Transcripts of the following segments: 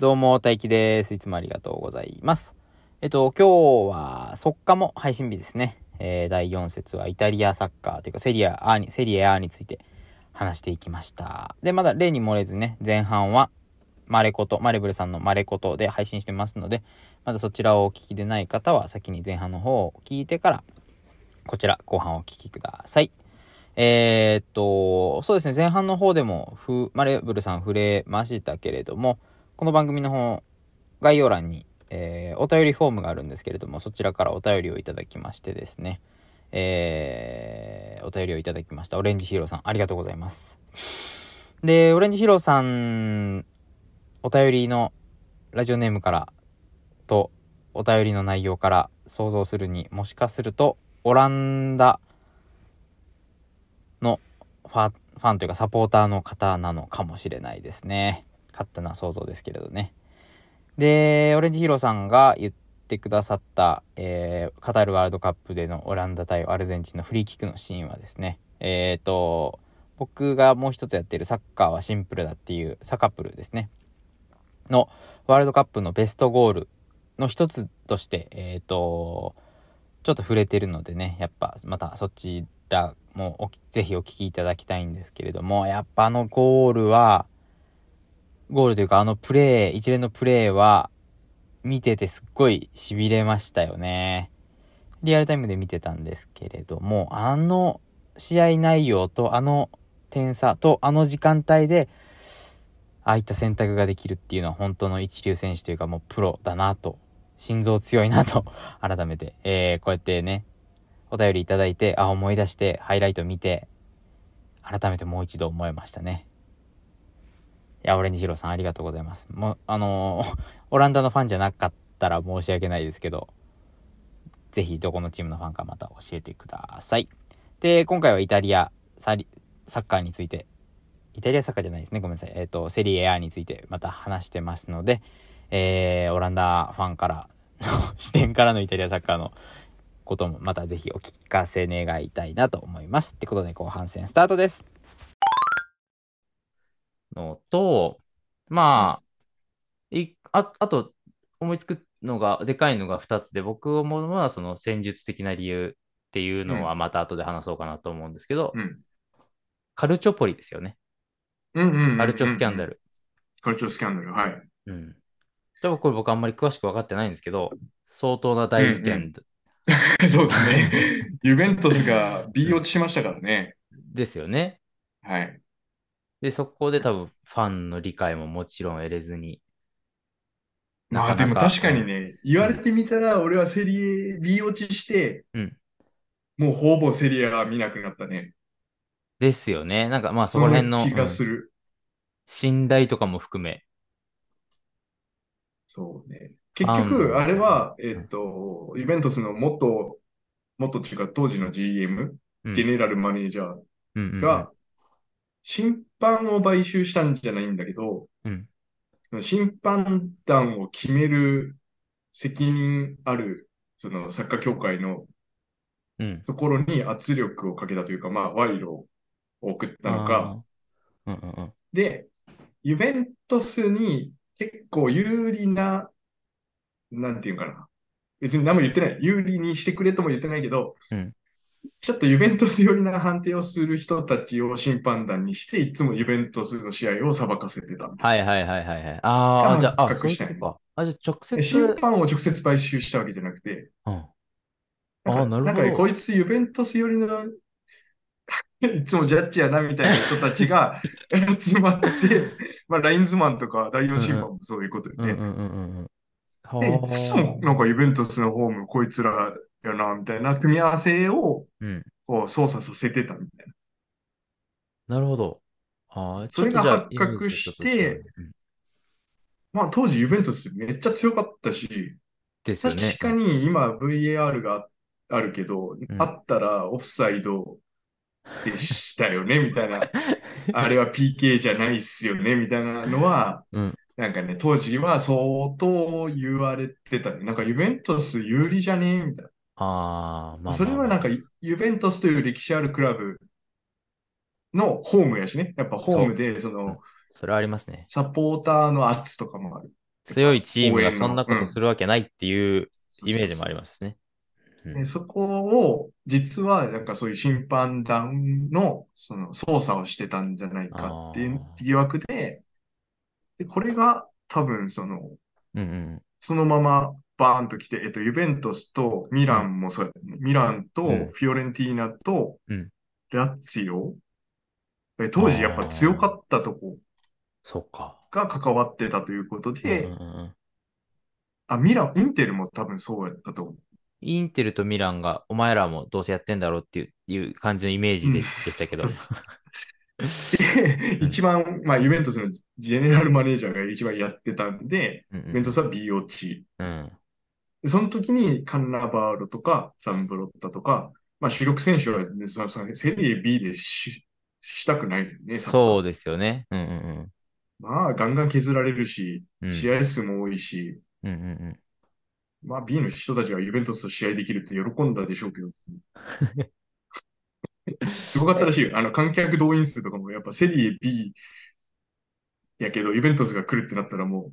どうも、大輝です。いつもありがとうございます。えっと、今日は、速稼も配信日ですね。えー、第4節はイタリアサッカーというか、セリア A に、セリエ A について話していきました。で、まだ例に漏れずね、前半は、マレコト、マレブルさんのマレコトで配信してますので、まだそちらをお聞きでない方は、先に前半の方を聞いてから、こちら、後半をお聞きください。えー、っと、そうですね、前半の方でも、ふ、マレブルさん触れましたけれども、この番組の方、概要欄に、えーお便りフォームがあるんですけれども、そちらからお便りをいただきましてですね、えーお便りをいただきました。オレンジヒーローさん、ありがとうございます。で、オレンジヒーローさん、お便りのラジオネームからと、お便りの内容から想像するにもしかすると、オランダのファファンというかサポーターの方なのかもしれないですね。勝手な想像ですけれどね。で、オレンジヒーローさんが言ってくださった、えーカタールワールドカップでのオランダ対アルゼンチンのフリーキックのシーンはですね、えっ、と、僕がもう一つやってるサッカーはシンプルだっていうサカプルですね。のワールドカップのベストゴールの一つとして、えっ、と、ちょっと触れてるのでね、やっぱまたそちらもぜひお聞きいただきたいんですけれども、やっぱあのゴールは、ゴールというかあのプレー、一連のプレーは、見ててすっごい痺れましたよね。リアルタイムで見てたんですけれども、あの試合内容とあの点差とあの時間帯で、ああいった選択ができるっていうのは本当の一流選手というかもうプロだなと、心臓強いなと、改めて、えー、こうやってね、お便りいただいて、あ、思い出して、ハイライト見て、改めてもう一度思いましたね。いや、オレンジヒロさんありがとうございます。もう、あのー オランダのファンじゃなかったら申し訳ないですけど、ぜひどこのチームのファンかまた教えてください。で、今回はイタリアサリサッカーについて、イタリアサッカーじゃないですね。ごめんなさい。えっ、と、セリエ A についてまた話してますので、えー、オランダファンからの 視点からのイタリアサッカーのこともまたぜひお聞かせ願いたいなと思います。ってことで後半戦スタートです。のと、まあ、いああと思いつくのが、でかいのが2つで、僕思うのはその戦術的な理由っていうのはまた後で話そうかなと思うんですけど、うん。カルチョポリですよね。うんうんうんうん。カルチョスキャンダル。カルチョスキャンダル、はい。うん。多分これ僕あんまり詳しく分かってないんですけど、相当な大事件 そうですね。ユベントスが B 落ちしましたからね。ですよね。はい。で、そこで多分ファンの理解ももちろん得れずに。まあでも確かにね、言われてみたら、俺はセリエ B 落ちして、うんもうほぼセリエは見なくなったね。ですよね。なんかまあそこら辺の、気がうんする。信頼とかも含め。そうね。結局、もあれは、えっと、ユベントスの元、元っていうか当時の GM、うんジェネラルマネージャーうんうんうんが、審判を買収したんじゃないんだけど、うん審判団を決める責任ある、そのサッカー協会のうん。ところに圧力をかけたというか、まあ、賄賂を送ったのか。うんうんうん。で、ユベントスに結構有利な、なんていうかな。別に何も言ってない。有利にしてくれとも言ってないけど、うんちょっとユベントス寄りな判定をする人たちを審判団にして、いつもユベントスの試合を裁かせてたはいはいはいはいはい。ああ、がじゃあ、あ、発そいうこ。あ、じゃあ直接、な。審判を直接買収したわけじゃなくて、うん。あなるほどんかねこいつユベントス寄りの、いつもジャッジやなみたいな人たちが 集まって、まあ、ラインズマンとか第4審判もそういうことよね。で、いはつもなんかユベントスのホーム、こいつらやな、みたいな組み合わせをうん。こう操作させてたみたいな。なるほど。ああ、それがちょっとじゃあ発覚してイメージがちょっと違うねまあ当時ユベントスめっちゃ強かったし、ですよね。確かに今 VAR があるけど、んあったらオフサイドでしたよね、みたいな。あれは PK じゃないっすよね、みたいなのは、うんなんかね、当時は相当言われてたね。なんかユベントス有利じゃね？みたいああ、まあまあそれはなんかユベントスという歴史あるクラブのホームやしね。やっぱホームで、その、それはありますね。サポーターの圧とかもある。強いチームがそんなことするわけないっていうイメージもありますね。うんでそこを、実は、なんかそういう審判団の、その、操作をしてたんじゃないかっていう疑惑で、で、これが多分、その、うんうんそのままバーンと来て、えっと、ユベントスとミランもそうやね。ミランとうんフィオレンティーナとうんラッツィオ。え当時やっぱ強かったとこそうか。が関わってたということで、うんうんうんあ、ミラン、インテルも多分そうやったと思う。インテルとミランが、お前らもどうせやってんだろうっていういう感じのイメージで,、したけどそう。そうで、一番、まあ、ユベントスのジェネラルマネージャーが一番やってたんで、うんうんユベントスは BOC。うんでその時にカンナバーロとかサンブロッタとか、まあ、主力選手は、ね、そのセリエ B でししたくないよね。そうですよね。うんうんまあ、ガンガン削られるし、うん。試合数も多いし、うんうんうんまあ、B の人たちはユベントスと試合できるって喜んだでしょうけど。すごかったらしいよ。あの、観客動員数とかもやっぱセリエ B やけど、ユベントスが来るってなったらも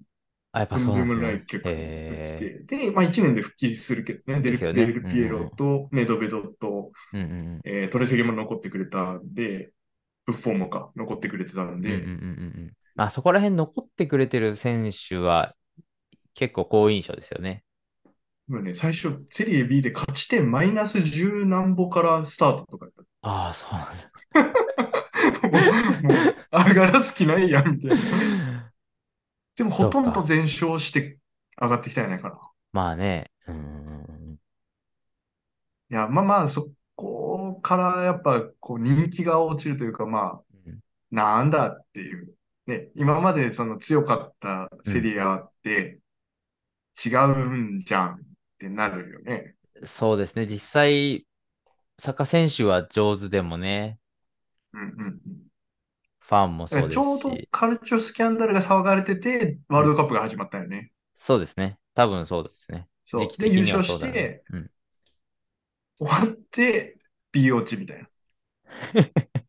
あ、やっぱそうなんですね。結果が来へて、で、まあ1年で復帰するけどね、デルデルピエロとネドベドと、ーうんうんえートレセゲも残ってくれたんで、ブッフォーもか、残ってくれてたんうん。うんうんで、うんうん。あそこら辺残ってくれてる選手は結構好印象ですよね。ね、最初、セリエ B で勝ち点マイナス10何歩からスタートとかやった。ああ、そうなんだ。もう、上がらす気ないやん、みたいな。でも、ほとんど全勝して上がってきたんやないかな。まあね。うんいや、まあまあ、そこからやっぱ、こう、人気が落ちるというか、まあ、うん。なんだっていう。ね、今までその強かったセリアって違うんじゃんってなるよね。そうですね。実際、サッカー選手は上手でもね、うんうんうん。ファンもそうですちょうどし。カルチョスキャンダルが騒がれてて、ワールドカップが始まったよね。そうですね。多分そうですね。そう。で、時期的には優勝しそうだねて、。うん。終わって、BOC みたいな。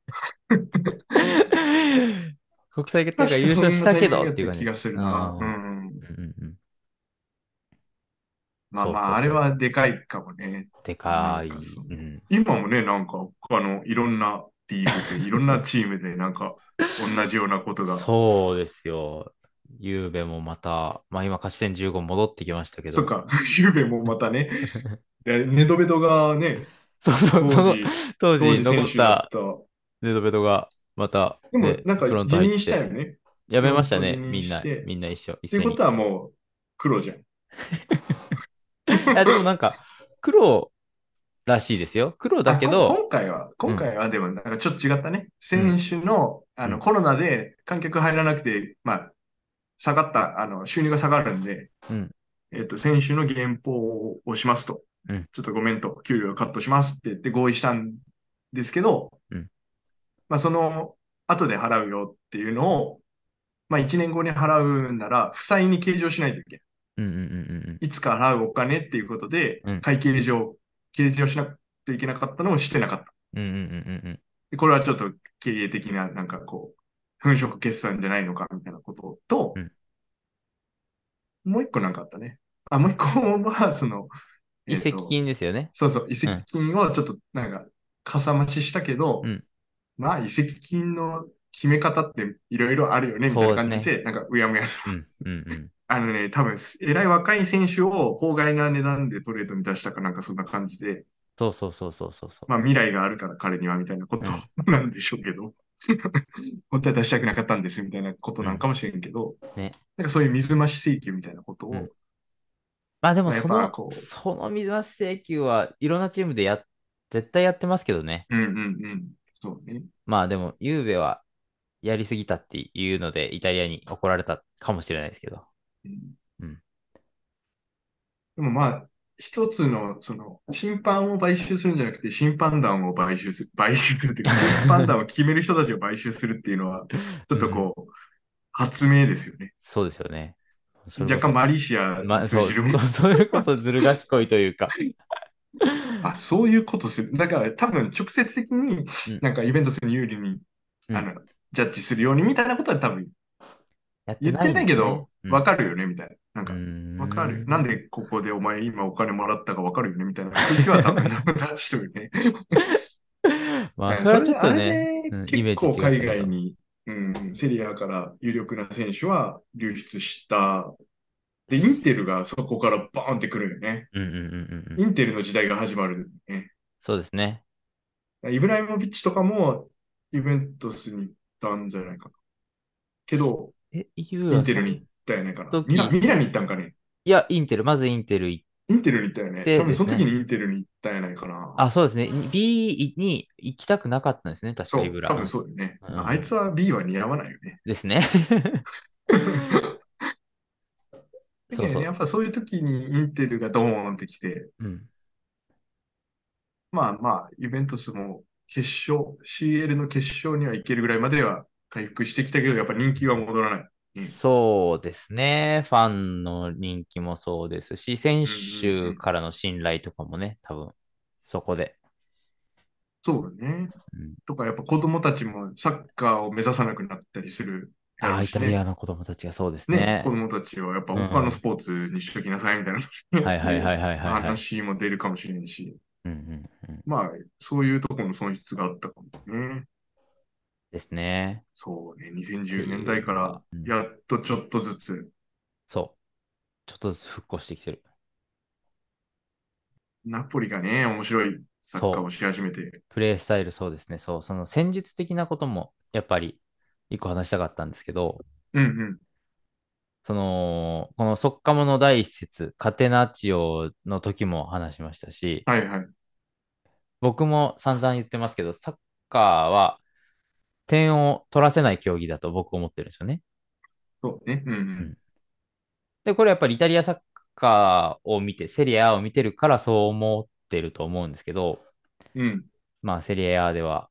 国際決定が優勝したけどっていう感じそんなタイミングやった気がするな。うんうん。まあまあ、あれはでかいかもね。でかい。かそううん。今もね、なんか、あの、いろんなリーグで、いろんなチームで、なんか、同じようなことが。そうですよ。ゆうべもまた、まあ今勝ち点15戻ってきましたけど。そっか、ゆうべもまたね、でネドベドがね、そうそう、当その時、当当時時残った。ネドベドがまた、でもね、なんか辞任したよね。やめましたね、みんなみんな一緒、一斉に。っていうことはもう、黒じゃん。いや、でもなんか、黒らしいですよ。黒だけど、今回は、今回はでもなんかちょっと違ったね。選手の、あの、うんコロナで観客入らなくて、まあ、下がった、あの、収入が下がるんで、うんえっと、選手の減俸をしますと。うんちょっとごめんと、給料カットしますって言って合意したんですけど、うんまあ、その、後で払うよっていうのを、まあ、1年後に払うなら、負債に計上しないといけない。うんうんうんうんいつか払うお金っていうことでうん、会計上、計上しなくていけなかったのをしてなかった。うんうんうんうんでこれはちょっと経営的な、なんかこう、粉飾決算じゃないのかみたいなことと、うんもう一個なんかあったね。あ、もう一個は、その、移えっと籍金ですよね。そうそう、移籍金をちょっとなんか、かさ増ししたけど、うんまあ、移籍金の決め方っていろいろあるよね、みたいな感じでで、なんか、うやむや。うんうんうん。あのね、多分、えらい若い選手を法外な値段でトレードに出したかなんかそんな感じで、そうそうそうそうそうそう。まあ未来があるから彼にはみたいなことなんでしょうけど、本当は出したくなかったんですみたいなことなんかもしれんけど、うん。ね。なんかそういう水増し請求みたいなことを、うん。まあでもそのぱこ、う。その水増し請求はいろんなチームでや、絶対やってますけどね。うんうんうん、そうね。まあでも、ゆうべはやりすぎたっていうので、イタリアに怒られたかもしれないですけど。うんうんでもまあ、一つの、その、審判を買収するんじゃなくて、審判団を買収する、買収するっていうか、審判団を決める人たちを買収するっていうのは、ちょっとこう、発明ですよね。そうですよね。若干マリシアまあ、そう、それこそずる賢いというか。あ、そういうことする。だから多分直接的にうんなんかイベントスに有利に、うんあの、ジャッジするようにみたいなことは多分やっ言ってないけど、うんわかるよねみたいな。なんか、わわかる。なんでここでお前今お金もらったかわかるよねみたいな空気は多分出しとるね。まあ、うんそれはちょっとあね、れうんで結構海外に。に、うん、セリアから有力な選手は流出した。で、インテルがそこからバーンってくるよね。うんうんうんうんうん。インテルの時代が始まるよね。そうですね。イブライモビッチとかもユベントスに行ったんじゃないかな。けど、え、イインテルに行ったよねかな。時ミラミラに行ったんかね。いや、インテル、まずインテル行っインテルに行ったよね。で多分その時にインテルに行ったんやないかな。あ、そうですね。B に行きたくなかったんですね、確そう、かイブラ。多分そうだよね。うんあいつは B は似合わないよね。ですね。そうそうねやっぱそういう時にインテルがドーンってきて、うん。まあまあ、ユベントスも決勝、CL の決勝には行けるぐらいまでは回復してきたけど、やっぱ人気は戻らない。うんそうですね。ファンの人気もそうですし、選うん手からの信頼とかもね、多分、そこで。そうだね。うんとか、やっぱ子供たちもサッカーを目指さなくなったりするやああ、イタリ。アの子供たちがそうですねね。子供たちはやっぱ他のスポーツにしときなさいみたいな、はいはいはいはいはいはい。話も出るかもしれんし、うんうんうん。まあ、そういうところの損失があったかもね。ですね。そうね、2010年代からうんやっとちょっとずつ、そう。ちょっとずつ復興してきてる。ナポリがね、面白いサッカーをし始めて、プレイスタイルそうですね。そう。その戦術的なことも、やっぱり、一個話したかったんですけど、うんうん、その、このソッカモの第一節、カテナチオの時も話しましたし、はいはい。僕も散々言ってますけど、サッカーは点を取らせない競技だと僕思ってるんですよね。そうね。うんうんんで、これやっぱりイタリアサッカーを見て、セリアを見てるからそう思ってると思うんですけど、うん。まあセリアでは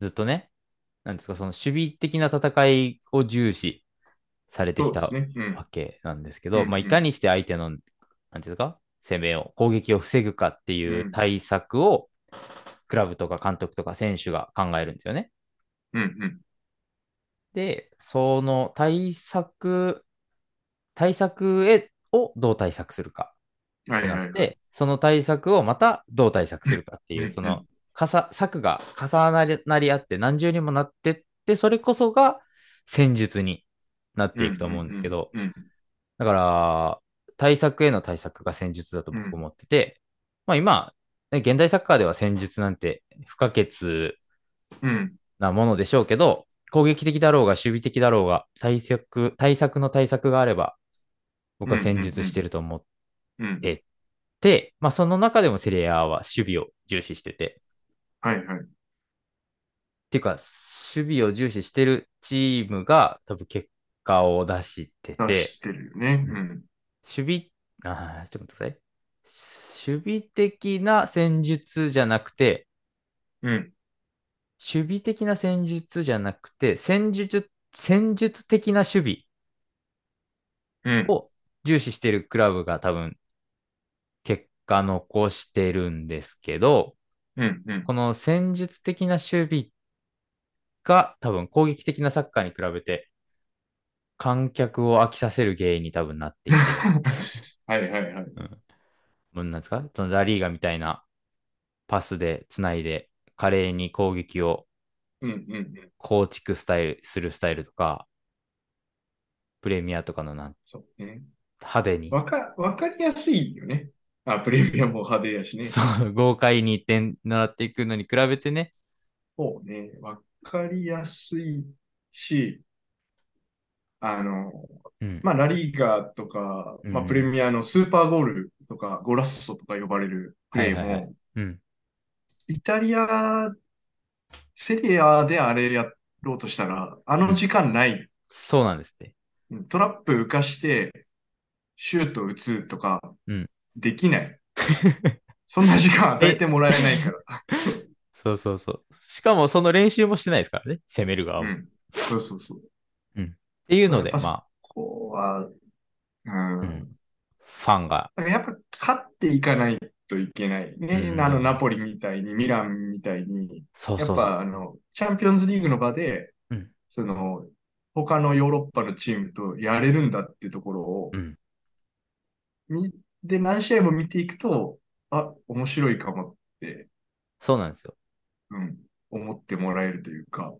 ずっとね、なんですか、その守備的な戦いを重視されてきたわけなんですけど、うんまあいかにして相手の、なんていうんですか、攻めを、攻撃を防ぐかっていう対策を、クラブとか監督とか選手が考えるんですよね。うんうん。で、その対策、対策へをどう対策するか。ってなって、その対策をまたどう対策するかっていうう、んその、かさ、策が重なりなり合って何重にもなってって、それこそが戦術になっていくと思うんですけど、うんうんだから、対策への対策が戦術だと僕思ってて、まあ今、ね現代サッカーでは戦術なんて不可欠うん。うんなものでしょうけど、攻撃的だろうが守備的だろうが、対策、対策の対策があれば、僕は戦術してると思っうん。えて、まあその中でもセリアは守備を重視してて、はいはい。っていうか、守備を重視してるチームが多分結果を出して出て、してるよね。うん。守備、あーちょっと待ってください。守備的な戦術じゃなくて、うん。守備的な戦術じゃなくて、戦術、戦術的な守うん備。を重視してるクラブが多分、結果残してるんですけど、うん。うん。この戦術的な守備が多分攻撃的なサッカーに比べて、観客を飽きさせる原因に多分なっていて、はいはいはい。うん、なんですか？そのラリーガみたいなパスでつないで、華麗に攻撃を。構築スタイル、するスタイルとか、プレミアとかのなんそうね。派手に、わか、わかりやすいよね。あ、プレミアムも派手やしね。そう、豪快に点狙っていくのに比べてね、そうね。わかりやすいし、あの、うん、まあ、ラリーガとか、まあ、うんプレミアのスーパーゴールとか、ゴラッソとか呼ばれるプレーはいはいはいも、うん、イタリア、セリアであれやろうとしたら、あの時間ない。そうなんですって。うんトラップ浮かして、シュート打つとかうん、できない。そんな時間与 えてもらえないから。そうそうそう。しかもその練習もしてないですからね、攻める側も。っうん。そうそうそう。ていうので、まここは、うん。あ、うん、ファンが、やっぱ勝っていかないといけないね。うんあの、ナポリみたいに、ミランみたいに、やっそうそうそう。ぱあの、チャンピオンズリーグの場で、うんその、他のヨーロッパのチームとやれるんだっていうところをうん。みで、何試合も見ていくと、あ、面白いかもって、そうなんですよ。うん、思ってもらえるというか、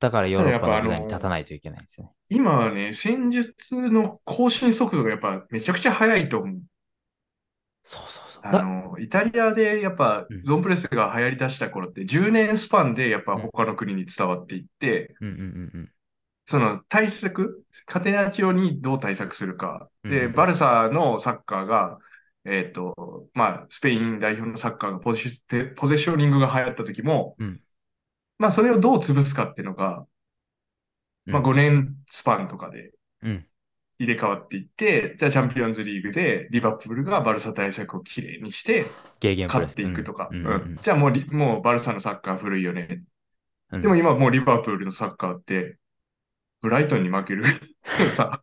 だからヨーロッパのに立たないといけないんですよね。今はね、戦術の更新速度がやっぱめちゃくちゃ速いと思う。そうそうそう。だあの、イタリアでやっぱうんゾーンプレスが流行り出した頃って10年スパンでやっぱ他の国に伝わっていって、うんうんうんその対策、カテナチオにどう対策するか。で、うんバルサのサッカーが、えっと、まあ、スペイン代表のサッカーがポジポゼッショニングが流行った時も、うんまあ、それをどう潰すかっていうのが、うん。まあ、5年スパンとかでうん。入れ替わっていって、じゃあチャンピオンズリーグでリバプールがバルサ対策をきれいにして勝っていくとか、うんうんうんじゃあもうリ、もうバルサのサッカー古いよね。うんでも今もうリバプールのサッカーって、ブライトンに負ける。さ、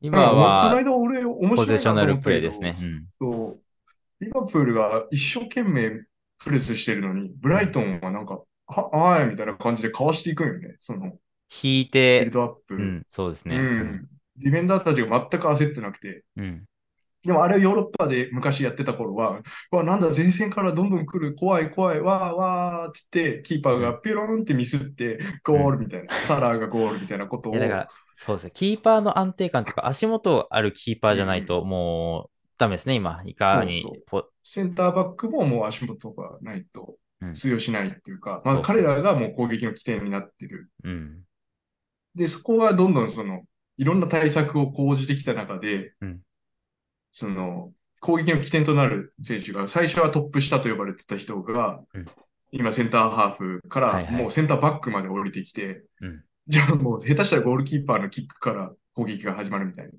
今うんこのは、間俺面白いポゼッショナルプレイですね。うん。そう。リバプールが一生懸命プレスしてるのに、ブライトンはなんか、は、はーいみたいな感じでかわしていくんよね。その、引いビルて、ドアップ。うん、そうですうね。ん。ディフェンダーたちが全く焦ってなくて。うん。でもあれをヨーロッパで昔やってた頃は、わ、なんだ、前線からどんどん来る、怖い怖い、わーわーって言って、キーパーがピローンってミスって、ゴールみたいな、サラーがゴールみたいなことをだから、そうですね。キーパーの安定感とか、足元あるキーパーじゃないと、もう、ダメですね、今。いかにそうそうポ、センターバックももう足元がないとうん通用しないっていうか、まあそうそう彼らがもう攻撃の起点になってる。うん。で、そこがどんどんその、いろんな対策を講じてきた中で、うんその、攻撃の起点となる選手が、最初はトップ下と呼ばれてた人が、うん今センターハーフからはいはいもうセンターバックまで降りてきて、うんじゃあもう下手したらゴールキーパーのキックから攻撃が始まるみたいな。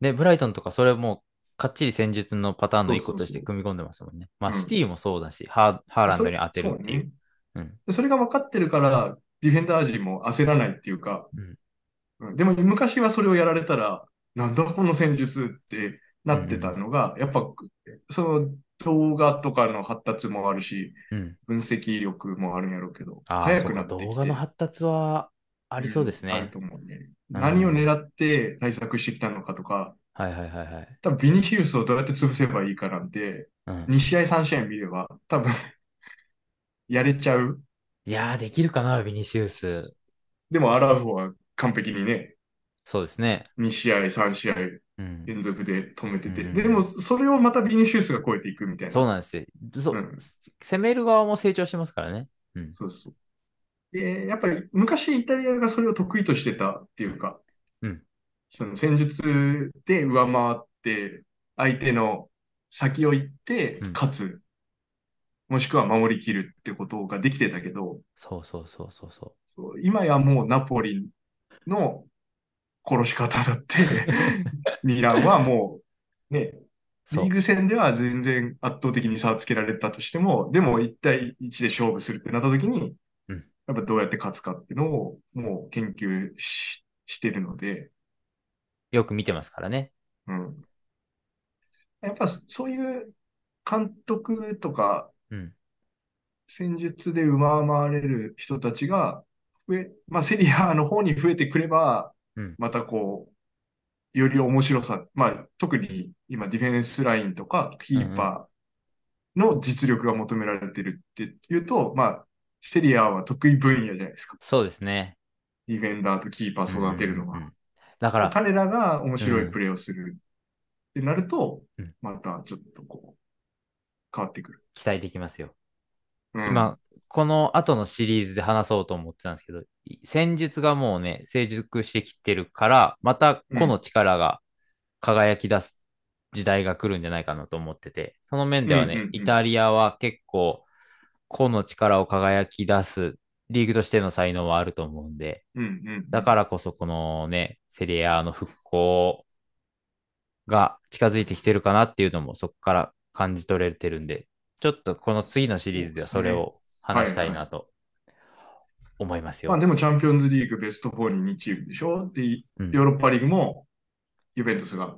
で、ブライトンとか、それも、かっちり戦術のパターンの一個としてそうそうそう組み込んでますもんね。まあ、うんシティもそうだし、ハーハーランドに当てるっていう。そうん。ねそれが分かってるから、ディフェンダー陣も焦らないっていうか、うんうんでも昔はそれをやられたら、なんだこの戦術ってなってたのが、やっぱ、その動画とかの発達もあるし、うん。分析力もあるんやろうけど、早くなってきて。動画の発達はありそうですんあるね。と思うね。うん何を狙って対策してきたのかとか、はいはいはいはい。多分ビニシウスをどうやって潰せばいいかなんて、うん。2試合3試合見れば、多分 やれちゃう。いやー、できるかな、ビニシウス。でもアラウフォは完璧にね、そうですね。2試合3試合うん。連続で止めてて、うんでもそれをまたビニシウスが超えていくみたいな。そうなんですよ。そう、うん攻める側も成長してますからね。うん。そうそう。で、やっぱり昔イタリアがそれを得意としてたっていうか、うんその戦術で上回って、相手の先を行ってうん勝つ、もしくは守りきるってことができてたけど、そうそうそうそうそそう今やもうナポリの殺し方だって、ミランはもうね。リーグ戦では全然圧倒的に差をつけられたとしても、でも1対1で勝負するってなった時に、うんやっぱどうやって勝つかっていうのをもう研究ししてるので、よく見てますからね。うん。やっぱそういう監督とかうん。戦術で上回れる人たちがまあセリアの方に増えてくればうん、またこう、より面白さ、まあ特に今ディフェンスラインとかキーパーの実力が求められてるっていうと、まあセリアは得意分野じゃないですか。そうですね。ディフェンダーとキーパー育てるのが。だから、彼らが面白いプレーをするってなるとうん、またちょっとこう、変わってくる。期待できますよ。うん、今、この後のシリーズで話そうと思ってたんですけど、戦術がもうね、成熟してきてるから、また個の力が輝き出す時代が来るんじゃないかなと思ってて、その面ではねうんうんうん、イタリアは結構、個の力を輝き出すリーグとしての才能はあると思うんで、うんうん。だからこそこのね、セリアの復興が近づいてきてるかなっていうのもそこから感じ取れてるんで、ちょっとこの次のシリーズではそれを話したいなと思いますよ。まあでもチャンピオンズリーグベスト4に2チームでしょ？で、ヨうんーロッパリーグもユベントスが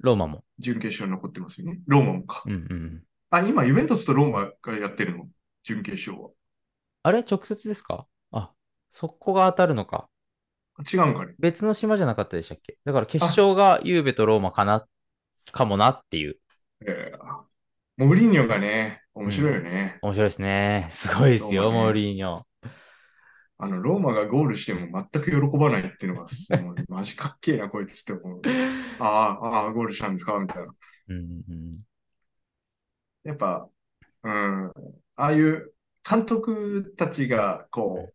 ローマも。準決勝に残ってますよね。ローマもか。うんうんうん。あ、今ユベントスとローマがやってるの？準決勝は。あれ？直接ですか？あ、そこが当たるのか。違うんかね。別の島じゃなかったでしたっけ？だから決勝がユーベとローマかな、かもなっていう。えーモーリーニョがね、面白いよね。面白いですね。すごいですよ、ローマねモーリーニョ。あの、ローマがゴールしても全く喜ばないっていうのが、もうマジかっけえな、こいつって思う。ああ、ああ、ゴールしたんですか？みたいな。うんうん。やっぱ、うん、ああいう監督たちが、こう、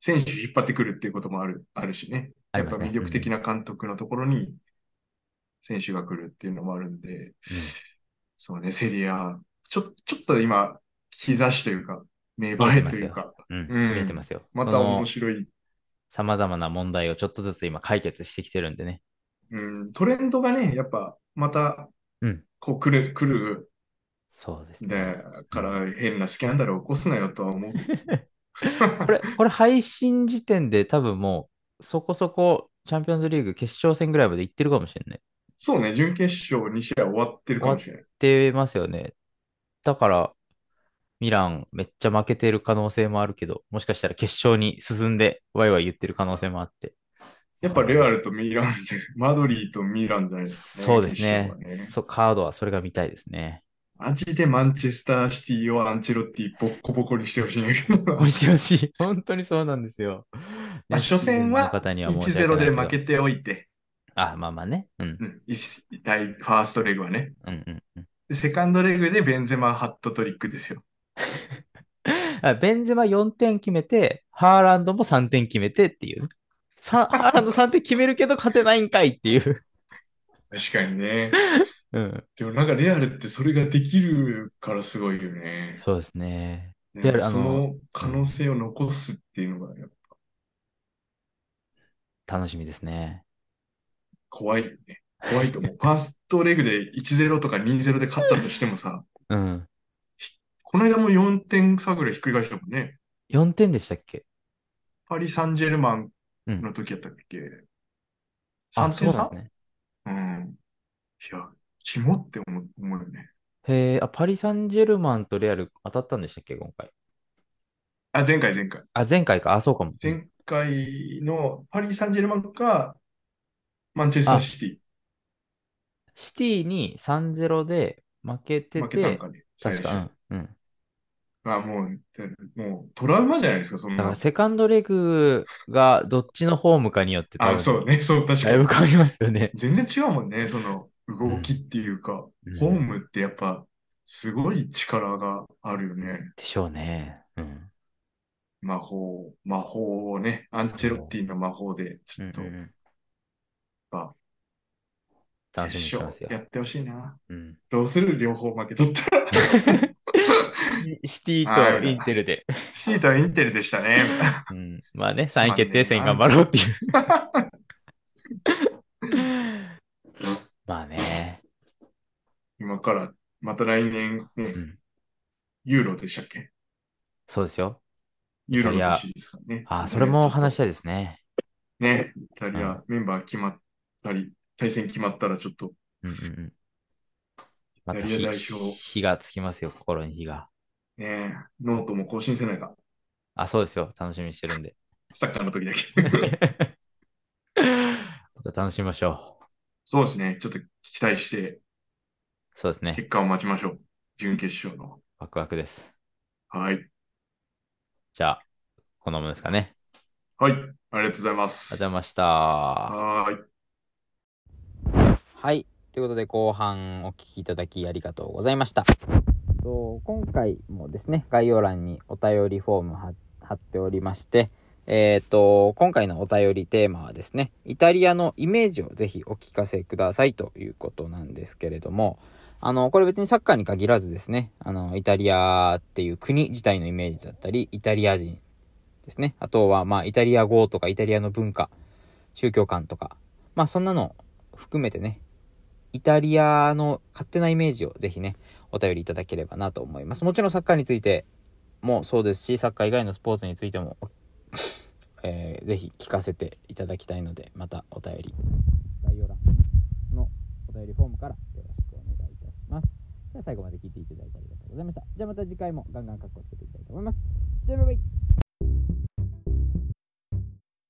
選手引っ張ってくるっていうこともある、あるしね。やっぱ魅力的な監督のところに選手が来るっていうのもあるんで、そうね、セリア、ちょ、ちょっと今、兆しというか、芽生えというか、うん。うん。うん見えてますよ。また面白い、様々な問題をちょっとずつ今解決してきてるんでね。うん、トレンドがね、やっぱ、またうん、こう来る、来る、そうですね。で、から変なスキャンダルを起こすなよとは思う。これ、これ配信時点で多分もう、そこそこチャンピオンズリーグ決勝戦ぐらいまで行ってるかもしれない。そうね、準決勝2試合終わってるかもしれない。ってますよね。だから、ミランめっちゃ負けてる可能性もあるけど、もしかしたら決勝に進んでワイワイ言ってる可能性もあって。やっぱレアルとミランじゃない、マドリーとミランじゃないですかね。そうですねねそカードはそれが見たいですね。マジでマンチェスターシティをアンチェロッティボッコボコにしてほしいんだけど。おいしいおいしい。本当にそうなんですよ。まあ初戦はの方には申し訳1-0ないけどで負けておいて、あ、まあまあね。うん。うん、一第ファーストレグはね。うんうんうん。でセカンドレグでベンゼマハットトリックですよ。あベンゼマ4点決めて、ハーランドも3点決めてっていう。さ ハーランド3点決めるけど勝てないんかいっていう。確かにね。うん。でもなんかレアルってそれができるからすごいよね。そうですね。ねレアルその可能性を残すっていうのがやっぱ楽しみですね。怖いよね。怖いと思う。ファーストレグで1-0とか2-0で勝ったとしてもさ、うん。この間も4点差ぐらいひっくり返したもんね。4点でしたっけ？パリ・サンジェルマンうん。の時やったっけ、あ、?3 そう点差なんですね。うん。いや、キモって思う思うよね。へえ、あ、パリ・サンジェルマンとレアル当たったんでしたっけ、今回。あ、前回前回。あ、前回か。あ、そうかも。前回のパリ・サンジェルマンか、マンチェスターシティ。シティに3-0で負けてて、負けたんかね。確か、最初うん。うん。あ、もう、もうトラウマじゃないですか、そんなだから。セカンドレグがどっちのホームかによって多あ、分、そうね、そう、確かに。だいぶ変わりますよね。全然違うもんね、その動きっていうか、うんホームってやっぱ、すごい力があるよね。でしょうね。うん。魔法、魔法をね、アンチェロッティの魔法で、ちょっと、うんうんうんまあ楽しみにしてますよ。やってほしいな。うん。どうする両方負けとったら。シティとインテルで。シータはインテルでしたね。うん。まあね、3すまんね位決定戦頑張ろうっていう。まあね。今から、また来年ね、うんユーロでしたっけ？そうですよ。ユーロの年ですからね。あ、それも話したい。いですね。ね、イタリア、うんメンバー決まったり、対戦決まったらちょっと、うんうんうん。またイタリア火代表火がつきますよ、心に火が。ね、ノートも更新せないか。あ、そうですよ。楽しみにしてるんで。サッカーの時だけ。また楽しみましょう。そうですね。ちょっと期待して、そうですね。結果を待ちましょう。準決勝の。ワクワクです。はい。じゃあ、こんなもんですかね。はい。ありがとうございます。ありがとうございました。はーい。はい。ということで、後半お聞きいただきありがとうございました。と今回もですね、概要欄にお便りフォーム貼っておりまして、えっ、と、今回のお便りテーマはですね、イタリアのイメージをぜひお聞かせくださいということなんですけれども、あの、これ別にサッカーに限らずですね、あの、イタリアっていう国自体のイメージだったり、イタリア人ですね。あとは、まあ、イタリア語とかイタリアの文化、宗教観とか、まあ、そんなの含めてね、イタリアの勝手なイメージをぜひね、お便りいただければなと思います。もちろんサッカーについてもそうですし、サッカー以外のスポーツについても、えーぜひ聞かせていただきたいので、またお便り、概要欄のお便りフォームからよろしくお願いいたします。では最後まで聞いていただいてありがとうございました。じゃあまた次回もガンガンカッコつけていきたいと思います。じゃあバイバイ